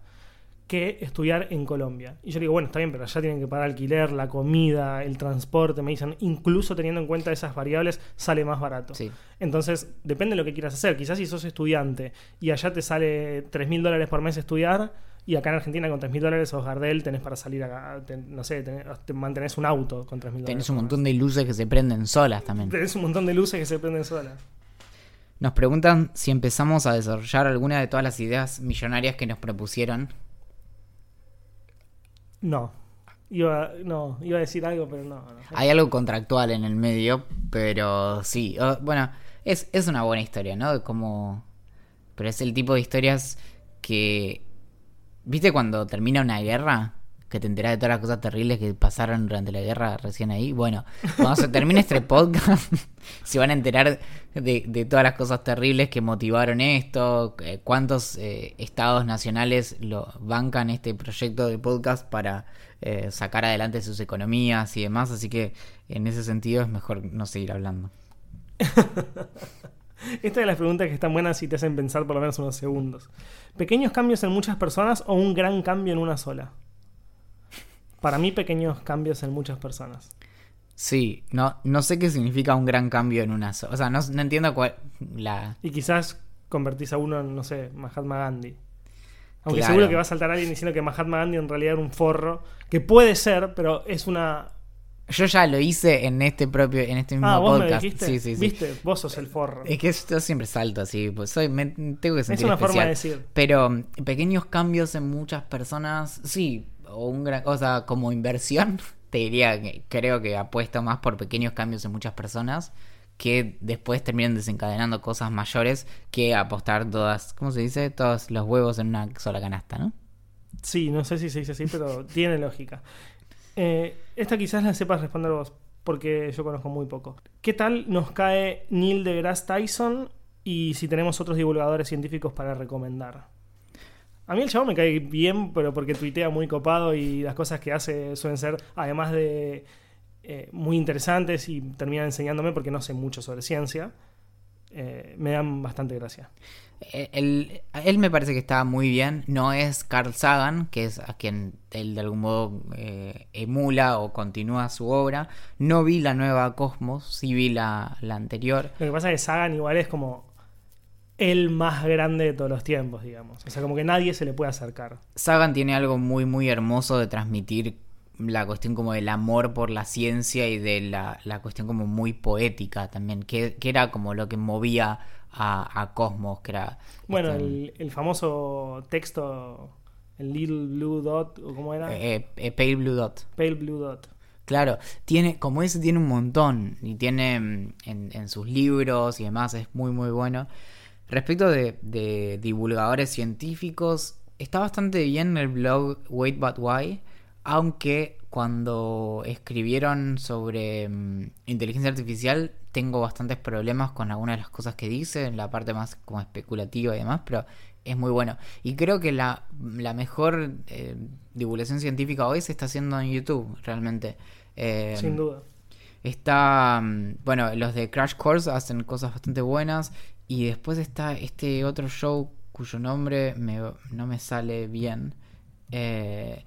que estudiar en Colombia. Y yo digo, bueno, está bien, pero allá tienen que pagar alquiler, la comida, el transporte. Me dicen, incluso teniendo en cuenta esas variables, sale más barato. Sí. Entonces, depende de lo que quieras hacer. Quizás si sos estudiante y allá te sale 3 mil dólares por mes estudiar, y acá en Argentina con 3 mil dólares sos Gardel, tenés para salir acá, no sé, tenés, te mantenés un auto con 3 mil dólares. Tenés un montón de luces que se prenden solas también. Tenés un montón de luces que se prenden solas. Nos preguntan si empezamos a desarrollar alguna de todas las ideas millonarias que nos propusieron. No. Iba, no, iba a decir algo, pero no. no. Hay algo contractual en el medio, pero sí. bueno, es, es una buena historia, ¿no? De cómo... Pero es el tipo de historias que... ¿Viste cuando termina una guerra? Que te enterás de todas las cosas terribles que pasaron durante la guerra recién ahí. Bueno, cuando se termine este podcast, se van a enterar de, de todas las cosas terribles que motivaron esto, eh, cuántos eh, estados nacionales lo bancan este proyecto de podcast para eh, sacar adelante sus economías y demás. Así que en ese sentido es mejor no seguir hablando. Esta de las preguntas que están buenas y te hacen pensar por lo menos unos segundos. ¿Pequeños cambios en muchas personas o un gran cambio en una sola? Para mí, pequeños cambios en muchas personas. Sí, no, no sé qué significa un gran cambio en una sola. O sea, no, no entiendo cuál. La. Y quizás convertís a uno en, no sé, Mahatma Gandhi. Aunque Claro. seguro que va a saltar alguien diciendo que Mahatma Gandhi en realidad era un forro. Que puede ser, pero es una. Yo ya lo hice en este propio, en este mismo Ah, vos me podcast. dijiste. Sí, sí, sí. Viste, vos sos el forro. Es que yo siempre salto así, pues soy, me tengo que Es sentir una forma de especial. decir. Pero mm, pequeños cambios en muchas personas, sí, o un gran, o sea, como inversión, te diría que creo que apuesto más por pequeños cambios en muchas personas que después terminan desencadenando cosas mayores que apostar todas, ¿cómo se dice? Todos los huevos en una sola canasta, ¿no? Sí, no sé si se dice así, pero tiene lógica. Eh, esta quizás la sepas responder vos, porque yo conozco muy poco. ¿Qué tal nos cae Neil deGrasse Tyson y si tenemos otros divulgadores científicos para recomendar? A mí el chavo me cae bien, pero porque tuitea muy copado y las cosas que hace suelen ser, además de eh, muy interesantes y terminan enseñándome porque no sé mucho sobre ciencia, eh, me dan bastante gracia. Eh, Él, él me parece que está muy bien. No es Carl Sagan, que es a quien él de algún modo eh, emula o continúa su obra. No vi la nueva Cosmos, sí vi la, la anterior. Lo que pasa es que Sagan igual es como el más grande de todos los tiempos, digamos. O sea, como que nadie se le puede acercar. Sagan tiene algo muy, muy hermoso de transmitir la cuestión como del amor por la ciencia y de la, la cuestión como muy poética también, que, que era como lo que movía a, a Cosmos, que era... Bueno, este, el, el famoso texto, el Little Blue Dot, o cómo era, eh, eh, Pale Blue Dot. Pale Blue Dot. Claro, tiene, como ese tiene un montón y tiene mm, en, en sus libros y demás, es muy muy bueno. Respecto de, de divulgadores científicos, está bastante bien el blog Wait But Why, aunque cuando escribieron sobre mm, inteligencia artificial tengo bastantes problemas con algunas de las cosas que dice, en la parte más como especulativa y demás, pero es muy bueno. Y creo que la, la mejor eh, divulgación científica hoy se está haciendo en YouTube, realmente. Eh, Sin duda. Está, mm, bueno, los de Crash Course hacen cosas bastante buenas. Y después está este otro show cuyo nombre me- no me sale bien. Eh,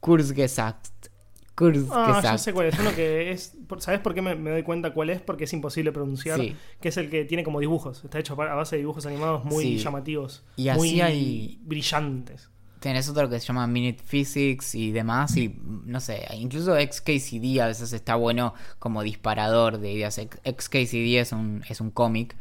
Kurzgesagt. Ah, ya Kurzgesagt. sé cuál es. Uno que es. ¿Sabes por qué me, me doy cuenta cuál es? Porque es imposible pronunciar. Sí. Que es el que tiene como dibujos. Está hecho a base de dibujos animados muy Sí. llamativos. Y así muy hay- brillantes. Tenés otro que se llama Minute Physics y demás. Y no sé, incluso XKCD a veces está bueno como disparador de ideas. XKCD es un, es un cómic.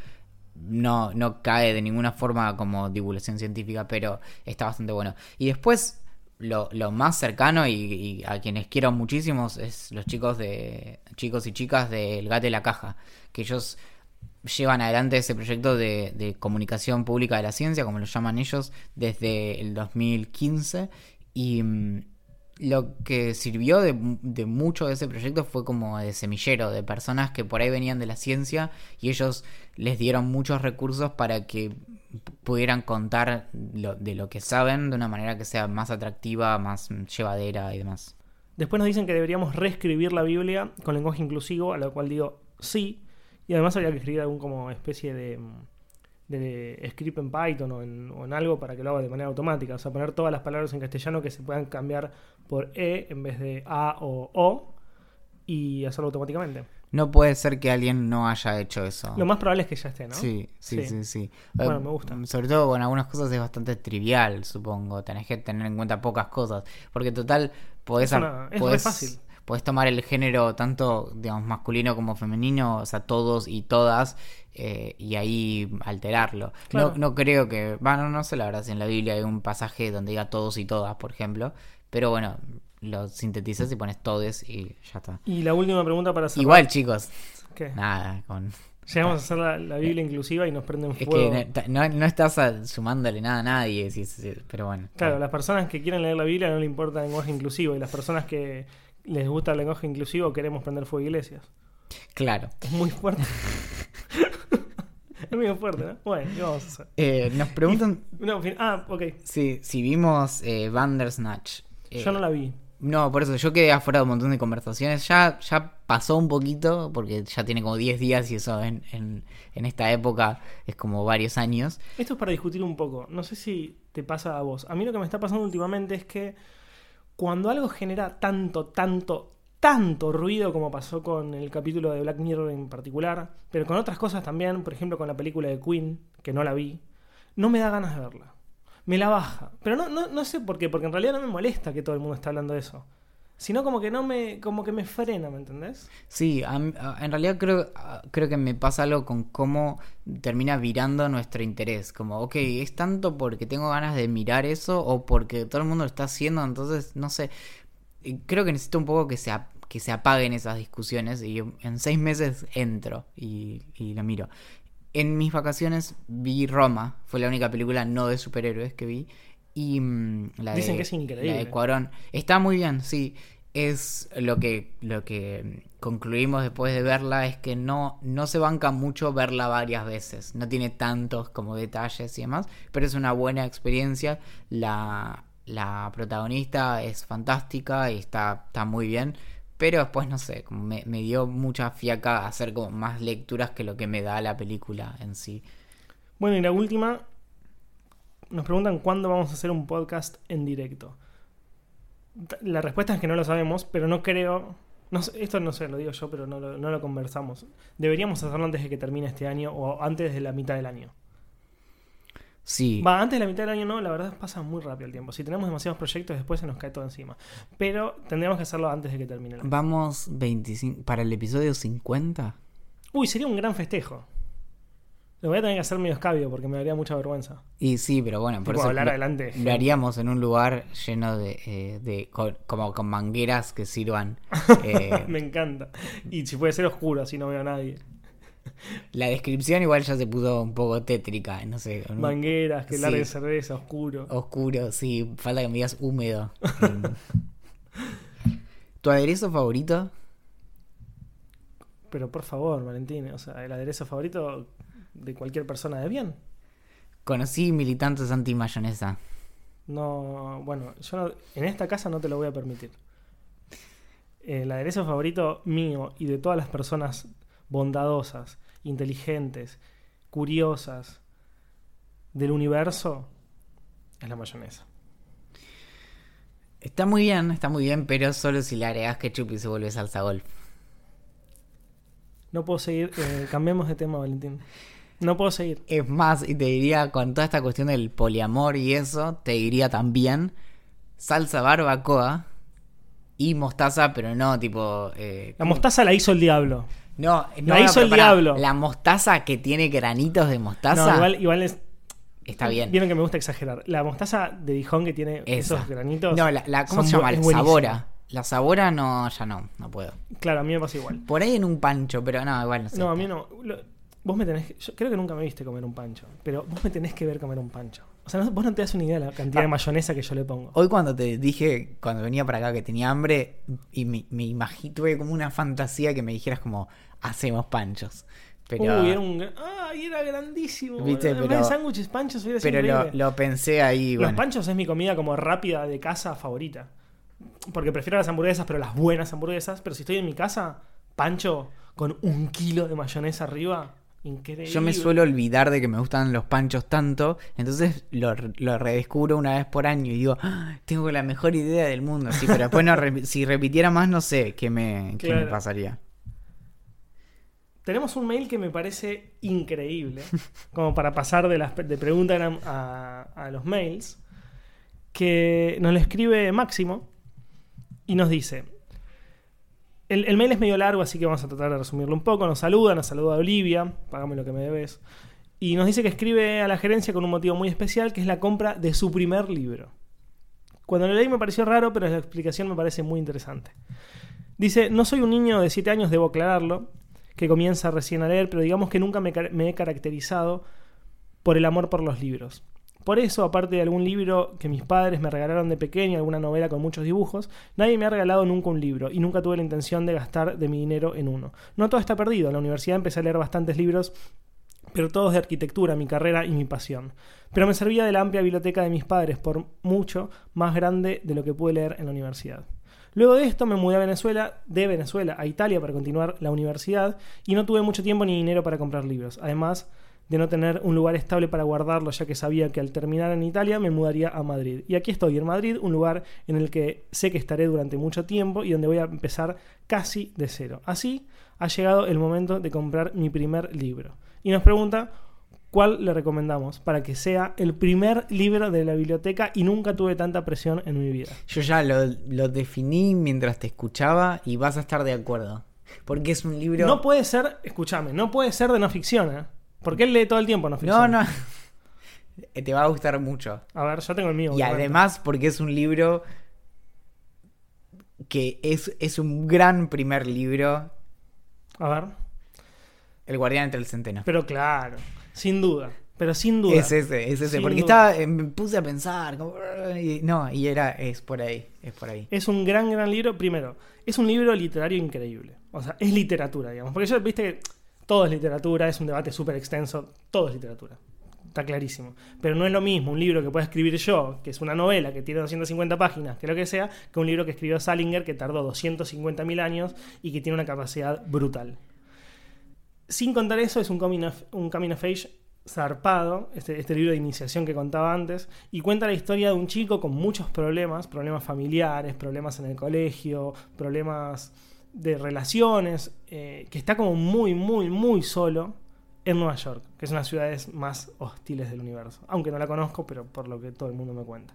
No, no cae de ninguna forma como divulgación científica, pero está bastante bueno. Y después, lo, más cercano y, y a quienes quiero muchísimos es los chicos de chicos y chicas del Gato de la Caja. Que ellos llevan adelante ese proyecto de, de comunicación pública de la ciencia, como lo llaman ellos, desde el 2015. Y mm, lo que sirvió de, de mucho de ese proyecto fue como de semillero, de personas que por ahí venían de la ciencia y ellos les dieron muchos recursos para que pudieran contar lo- de lo que saben de una manera que sea más atractiva, más llevadera y demás. Después nos dicen que deberíamos reescribir la Biblia con lenguaje inclusivo, a lo cual digo sí. Y además habría que escribir algún como especie de, script en Python o en algo para que lo haga de manera automática. O sea, poner todas las palabras en castellano que se puedan cambiar por E en vez de A o O y hacerlo automáticamente. No puede ser que alguien no haya hecho eso. Lo más probable es que ya esté, ¿no? Sí, sí, Sí. sí, sí. Bueno, Eh, me gusta. Sobre todo con algunas cosas es bastante trivial, supongo. Tenés que tener en cuenta pocas cosas. Porque total, podés, Es una- es podés- fácil. podés tomar el género tanto, digamos, masculino como femenino, o sea, todos y todas, eh, y ahí alterarlo. Claro. No, no creo que, bueno, no sé la verdad si en la Biblia hay un pasaje donde diga todos y todas, por ejemplo. Pero bueno, lo sintetizas y pones todes y ya está. Y la última pregunta para cerrar. Igual, chicos, ¿Qué? nada, con... Llegamos a hacer la, la Biblia inclusiva y nos prenden Es fuego. que no, no- no estás a- sumándole nada a nadie, sí, sí, sí, pero bueno. Claro, las personas que quieren leer la Biblia no le importa el lenguaje inclusivo y las personas que les gusta el lenguaje inclusivo queremos prender fuego a iglesias. Claro. Es muy fuerte. es muy fuerte, ¿no? Bueno, ¿qué vamos a hacer? Eh, nos preguntan No, fin- ah, ok. si, si vimos eh, Bandersnatch. Eh, Yo no la vi. No, por eso yo quedé afuera de un montón de conversaciones. Ya, ya pasó un poquito, porque ya tiene como 10 días y eso en, en, en esta época es como varios años. Esto es para discutir un poco. No sé si te pasa a vos. A mí lo que me está pasando últimamente es que cuando algo genera tanto, tanto, tanto ruido como pasó con el capítulo de Black Mirror en particular, pero con otras cosas también, por ejemplo con la película de Queen, que no la vi, no me da ganas de verla. Me la baja. Pero no, no, no sé por qué, porque en realidad no me molesta que todo el mundo esté hablando de eso. Sino como que no me, como que me frena, ¿me entendés? Sí, a a- en realidad creo, creo que me pasa algo con cómo termina virando nuestro interés. Como, ok, ¿es tanto porque tengo ganas de mirar eso o porque todo el mundo lo está haciendo? Entonces, no sé. Creo que necesito un poco que se, que se apaguen esas discusiones y en seis meses entro y, y lo miro. En mis vacaciones vi Roma, fue la única película no de superhéroes que vi. Y mm, la Dicen de- que es increíble. La de Cuarón. Está muy bien, sí. Es lo que, lo que concluimos después de verla es que no, no se banca mucho verla varias veces. No tiene tantos como detalles y demás, pero es una buena experiencia. La, la protagonista es fantástica y está, está muy bien. Pero después, no sé, me, me dio mucha fiaca hacer como más lecturas que lo que me da la película en sí. Bueno, y la última, nos preguntan cuándo vamos a hacer un podcast en directo. La respuesta es que no lo sabemos, pero no creo... Esto no sé, lo digo yo, pero no lo conversamos. Deberíamos hacerlo antes de que termine este año o antes de la mitad del año. Sí, Va, antes de la mitad del año no, la verdad pasa muy rápido el tiempo. Si tenemos demasiados proyectos, después se nos cae todo encima. Pero tendríamos que hacerlo antes de que termine el año. vamos 25 para el episodio 50. Uy, sería un gran festejo. Lo voy a tener que hacer medio escabio porque me daría mucha vergüenza. Y sí, pero bueno, por Tipo, eso hablar lo, adelante de lo haríamos en un lugar lleno de, eh, de con- como con mangueras que sirvan. eh, Me encanta. Y si puede ser oscuro, así no veo a nadie. la descripción igual ya se puso un poco tétrica, no sé. un- Mangueras, que Sí. larguen cerveza, oscuro. oscuro, sí, falta que me digas húmedo. Em, ¿Tu aderezo favorito? Pero por favor, Valentín, o sea, el aderezo favorito de cualquier persona de bien. Conocí militantes anti-mayonesa. No, bueno, yo no- en esta casa no te lo voy a permitir. El aderezo favorito mío y de todas las personas bondadosas, inteligentes, curiosas del universo es la mayonesa. Está muy bien, está muy bien, pero solo si le agregas ketchup y se vuelve salsa golf. No puedo seguir, eh, cambiemos de tema, Valentín. No puedo seguir. Es más, y te diría, con toda esta cuestión del poliamor y eso, te diría también salsa barbacoa y mostaza, pero no tipo... eh, La mostaza la hizo el diablo. No, no, La hizo el pará, diablo. La mostaza que tiene granitos de mostaza No, igual, igual es. está bien. Vieron que me gusta exagerar. La mostaza de Dijon que tiene Esa. esos granitos. No, la, la- ¿cómo se llama? La sabora. La sabora no, ya no, no puedo. Claro, a mí me pasa igual. Por ahí en un pancho, pero no, igual no sé. No, a mí no. Lo- vos me tenés Yo creo que nunca me viste comer un pancho. Pero vos me tenés que ver comer un pancho. O sea, no- vos no te das una idea de la cantidad de Ah. mayonesa que yo le pongo. Hoy cuando te dije, cuando venía para acá que tenía hambre, y me, me imaginé, tuve como una fantasía que me dijeras como, hacemos panchos. Pero, Uy, era un. ¡Ay, era grandísimo! Viste, pero- de sándwiches, panchos hubiera pero lo, pensé ahí, Los bueno. panchos es mi comida como rápida de casa favorita. Porque prefiero las hamburguesas, pero las buenas hamburguesas. Pero si estoy en mi casa, pancho con un kilo de mayonesa arriba, Increíble. Yo me suelo olvidar de que me gustan los panchos tanto, entonces lo, lo redescubro una vez por año y digo, "Ah, tengo la mejor idea del mundo. Sí, pero después no si repitiera más, no sé qué me, qué me pasaría. Tenemos un mail que me parece increíble, como para pasar de las de preguntas a, a los mails, que nos lo escribe Máximo y nos dice, el, mail es medio largo, así que vamos a tratar de resumirlo un poco, nos saluda, nos saluda Olivia, págame lo que me debes, y nos dice que escribe a la gerencia con un motivo muy especial, que es la compra de su primer libro. Cuando lo leí me pareció raro, pero la explicación me parece muy interesante. Dice, no soy un niño de 7 años, debo aclararlo, que comienza recién a leer, pero digamos que nunca me he caracterizado por el amor por los libros. Por eso, aparte de algún libro que mis padres me regalaron de pequeño, alguna novela con muchos dibujos, nadie me ha regalado nunca un libro y nunca tuve la intención de gastar de mi dinero en uno. No todo está perdido, en la universidad empecé a leer bastantes libros pero todos de arquitectura, mi carrera y mi pasión. Pero me servía de la amplia biblioteca de mis padres, por mucho más grande de lo que pude leer en la universidad. Luego de esto me mudé a Venezuela, de Venezuela a Italia para continuar la universidad y no tuve mucho tiempo ni dinero para comprar libros. Además de no tener un lugar estable para guardarlos, ya que sabía que al terminar en Italia me mudaría a Madrid. Y aquí estoy en Madrid, un lugar en el que sé que estaré durante mucho tiempo y donde voy a empezar casi de cero. Así ha llegado el momento de comprar mi primer libro. Y nos pregunta cuál le recomendamos para que sea el primer libro de la biblioteca y nunca tuve tanta presión en mi vida. Yo ya lo, lo definí mientras te escuchaba y vas a estar de acuerdo. Porque es un libro... No puede ser, escúchame, no puede ser de no ficción, ¿eh? Porque él lee todo el tiempo no no, ficción. no. Te va a gustar mucho. A ver, yo tengo el mío. Y además porque es un libro que es, es un gran primer libro, A ver. El Guardián entre el Centeno. Pero claro, sin duda. Pero sin duda. Es ese, es ese. Sin porque duda. estaba, eh, me puse a pensar, como, y no, y era, es por ahí, es por ahí. Es un gran, gran libro. Primero, es un libro literario increíble. O sea, es literatura, digamos. Porque yo, viste todo es literatura, es un debate súper extenso. Todo es literatura. Está clarísimo. Pero no es lo mismo un libro que pueda escribir yo, que es una novela que tiene 250 páginas, que lo que sea, que un libro que escribió Salinger, que tardó 250.000 años y que tiene una capacidad brutal. Sin contar eso, es un coming of, un age zarpado, este, este libro de iniciación que contaba antes, y cuenta la historia de un chico con muchos problemas, problemas familiares, problemas en el colegio, problemas de relaciones, eh, que está como muy, muy, muy solo en Nueva York, que es una de las ciudades más hostiles del universo. Aunque no la conozco, pero por lo que todo el mundo me cuenta.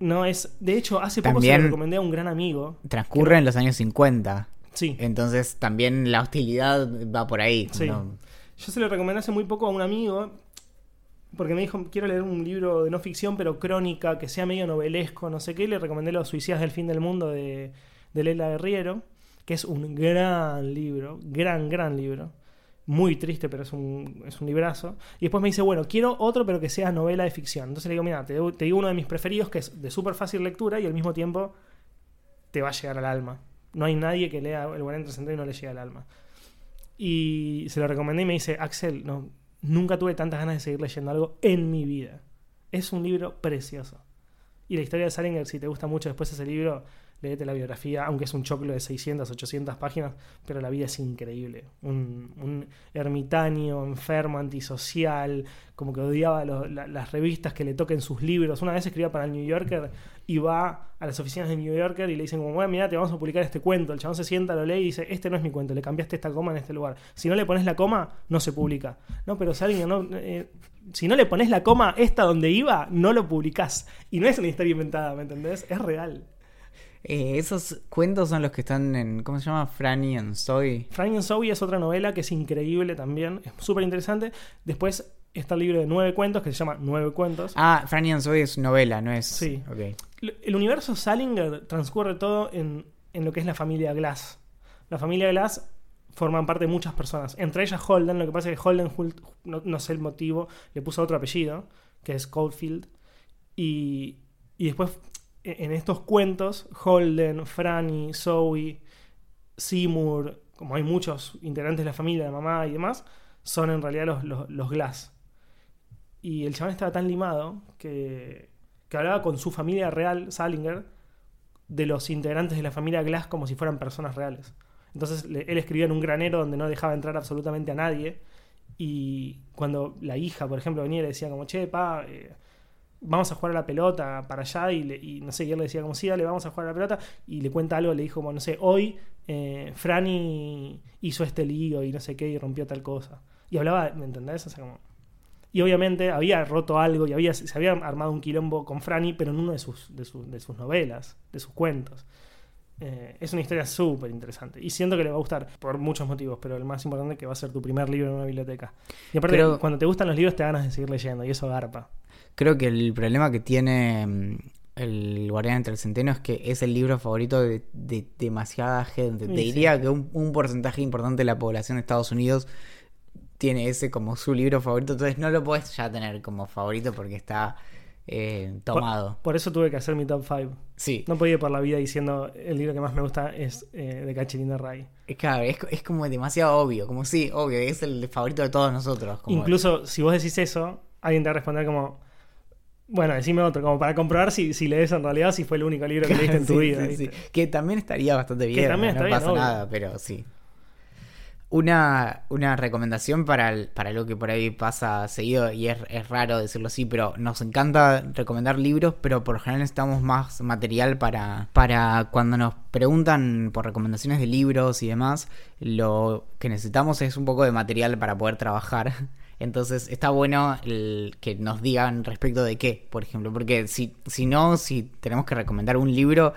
No es. De hecho, hace poco se lo recomendé a un gran amigo. Transcurre en los años 50. Sí. Entonces también la hostilidad va por ahí. Sí. ¿no? Yo se lo recomendé hace muy poco a un amigo porque me dijo, quiero leer un libro de no ficción, pero crónica, que sea medio novelesco, no sé qué. Le recomendé Los Suicidas del Fin del Mundo de, de Lela Guerriero, que es un gran libro, gran, gran libro. Muy triste, pero es un, es un librazo. Y después me dice, bueno, quiero otro, pero que sea novela de ficción. Entonces le digo, mira, te, digo uno de mis preferidos, que es de súper fácil lectura y al mismo tiempo te va a llegar al alma. No hay nadie que lea El Guardián Trascendente y no le llegue al alma. Y se lo recomendé y me dice, Axel, no, nunca tuve tantas ganas de seguir leyendo algo en mi vida. Es un libro precioso. Y la historia de Salinger, si te gusta mucho después ese libro, léete la biografía, aunque es un choclo de 600, 800 páginas, pero la vida es increíble. Un, un ermitaño, enfermo, antisocial, como que odiaba las revistas que le toquen sus libros. Una vez escribía para el New Yorker y va a las oficinas del New Yorker y le dicen bueno, mira, te vamos a publicar este cuento. El chabón se sienta, lo lee y dice, este no es mi cuento, le cambiaste esta coma en este lugar. Si no le pones la coma, no se publica. No, pero Salinger, no, eh, si no le pones la coma esta donde iba, no lo publicás. Y no es una historia inventada, ¿me entendés? Es real. Eh, esos cuentos son los que están en. ¿Cómo se llama? Franny and Zoe. Frank and Zoe es otra novela que es increíble también, es súper interesante. Después está el libro de nueve cuentos que se llama Nueve cuentos. Ah, Franny and Zoe es novela, no es. Sí. Ok. El universo Salinger transcurre todo en, en lo que es la familia Glass. La familia Glass forman parte de muchas personas, entre ellas Holden. Lo que pasa es que Holden, no, no sé el motivo, le puso otro apellido, que es Caulfield. Y, y después, en estos cuentos, Holden, Franny, Zoe, Seymour, como hay muchos integrantes de la familia, la mamá y demás, son en realidad los, los, los Glass. Y el chabón estaba tan limado que, que hablaba con su familia real, Salinger, de los integrantes de la familia Glass como si fueran personas reales. Entonces él escribía en un granero donde no dejaba entrar absolutamente a nadie. Y cuando la hija, por ejemplo, venía y le decía como, che, pa, eh, vamos a jugar a la pelota para allá y, le- y no sé, y él le decía como, sí, dale, vamos a jugar a la pelota y le cuenta algo, le dijo como, no sé, hoy eh, Franny hizo este lío y no sé qué y rompió tal cosa. Y hablaba, ¿me entendés? O sea, como... Y obviamente había roto algo y había, se había armado un quilombo con Franny, pero en uno de sus, de, de sus novelas, de sus cuentos. Eh, es una historia súper interesante y siento que le va a gustar por muchos motivos, pero el más importante es que va a ser tu primer libro en una biblioteca. Y aparte, Pero- cuando te gustan los libros te ganas de seguir leyendo y eso garpa. Creo que el problema que tiene mm, el Guardián entre el Centeno es que es el libro favorito de, de demasiada gente. Te sí. diría que un, un porcentaje importante de la población de Estados Unidos tiene ese como su libro favorito, entonces no lo puedes ya tener como favorito porque está eh, tomado. Por eso tuve que hacer mi top 5. Sí, No podía ir por la vida diciendo el libro que más me gusta es eh, de Cachirina Ray. es, claro, es, es como demasiado obvio, como sí, obvio, es el favorito de todos nosotros. como- Incluso si vos decís eso, alguien te va a responder como, bueno, decime otro, como para comprobar si, si lees en realidad si fue el único libro que leíste en tu Sí, vida. sí, sí. Que también estaría bastante bien. también no bien, pasa obvio. nada, pero sí. Una, una recomendación para, el- para lo que por ahí pasa seguido, y es, es raro decirlo así, pero nos encanta recomendar libros, pero por lo general necesitamos más material para, para cuando nos preguntan por recomendaciones de libros y demás, lo que necesitamos es un poco de material para poder trabajar. Entonces está bueno el que nos digan respecto de qué, por ejemplo, porque si, si no, si tenemos que recomendar un libro,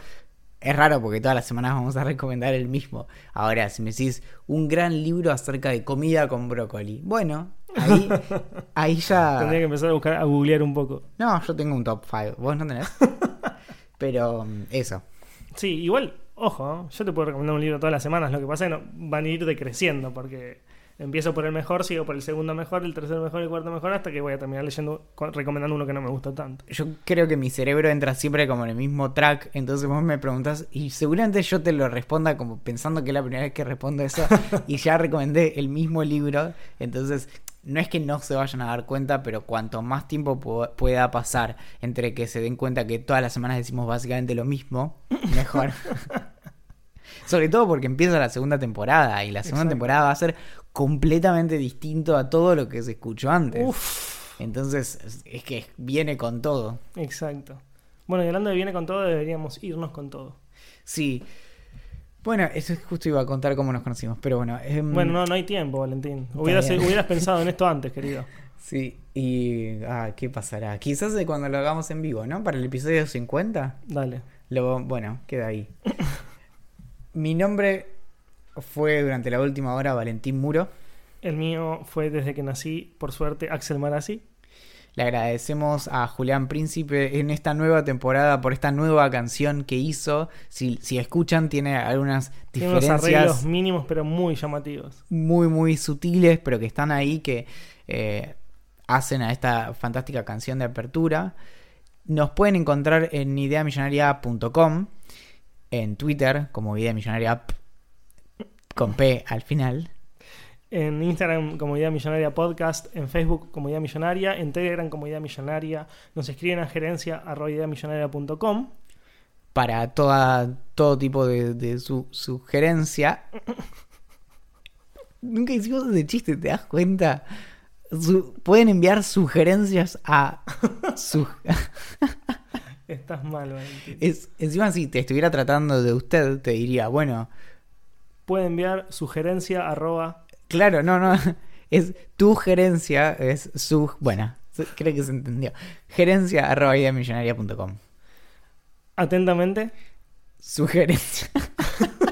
es raro porque todas las semanas vamos a recomendar el mismo. Ahora, si me decís un gran libro acerca de comida con brócoli, bueno, ahí, ahí ya... Tendría que empezar a buscar, a googlear un poco. No, yo tengo un top 5, vos no tenés. Pero eso. Sí, igual, ojo, ¿eh? yo te puedo recomendar un libro todas las semanas, lo que pasa es que no, van a ir decreciendo, porque empiezo por el mejor, sigo por el segundo mejor, el tercer mejor, el cuarto mejor, hasta que voy a terminar leyendo, recomendando uno que no me gusta tanto. Yo creo que mi cerebro entra siempre como en el mismo track, entonces vos me preguntás y seguramente yo te lo responda como pensando que es la primera vez que respondo eso y ya recomendé el mismo libro, entonces no es que no se vayan a dar cuenta, pero cuanto más tiempo pu- pueda pasar entre que se den cuenta que todas las semanas decimos básicamente lo mismo, mejor. Sobre todo porque empieza la segunda temporada y la segunda Exacto. temporada va a ser completamente distinto a todo lo que se escuchó antes. Uf, Entonces, es- que viene con todo. exacto. Bueno, y hablando de viene con todo, deberíamos irnos con todo. Sí. Bueno, eso es justo iba a contar cómo nos conocimos, pero bueno. em, Bueno, no, no hay tiempo, Valentín. Hubieras, hubieras pensado en esto antes, querido. Sí, y. Ah, ¿qué pasará? Quizás de cuando lo hagamos en vivo, ¿no? Para el episodio 50. Dale. Lo, bueno, queda ahí. Mi nombre fue durante la última hora Valentín Muro. El mío fue desde que nací, por suerte, Axel Marazzi. Le agradecemos a Julián Príncipe en esta nueva temporada por esta nueva canción que hizo. Si, si escuchan, tiene algunas Tiene unos diferencias. arreglos mínimos, pero muy llamativos. muy, muy sutiles, pero que están ahí, que eh, hacen a esta fantástica canción de apertura. Nos pueden encontrar en ideamillonaria.com, en Twitter como Idea Millonaria con P al final. En Instagram como Idea Millonaria Podcast, en Facebook como Idea Millonaria, en Telegram como Idea Millonaria. Nos escriben a gerencia ideamillonaria.com. Para toda, todo tipo de, de su, sugerencia. Nunca hicimos ese chiste, ¿te das cuenta? Su- pueden enviar sugerencias a su, Estás mal, Valentín. Es, encima, si te estuviera tratando de usted, te diría, bueno, Puede enviar sugerencia arroba. claro, no, no. Es tu gerencia, es su. Bueno, creo que se entendió. Gerencia arroba. Atentamente. Sugerencia.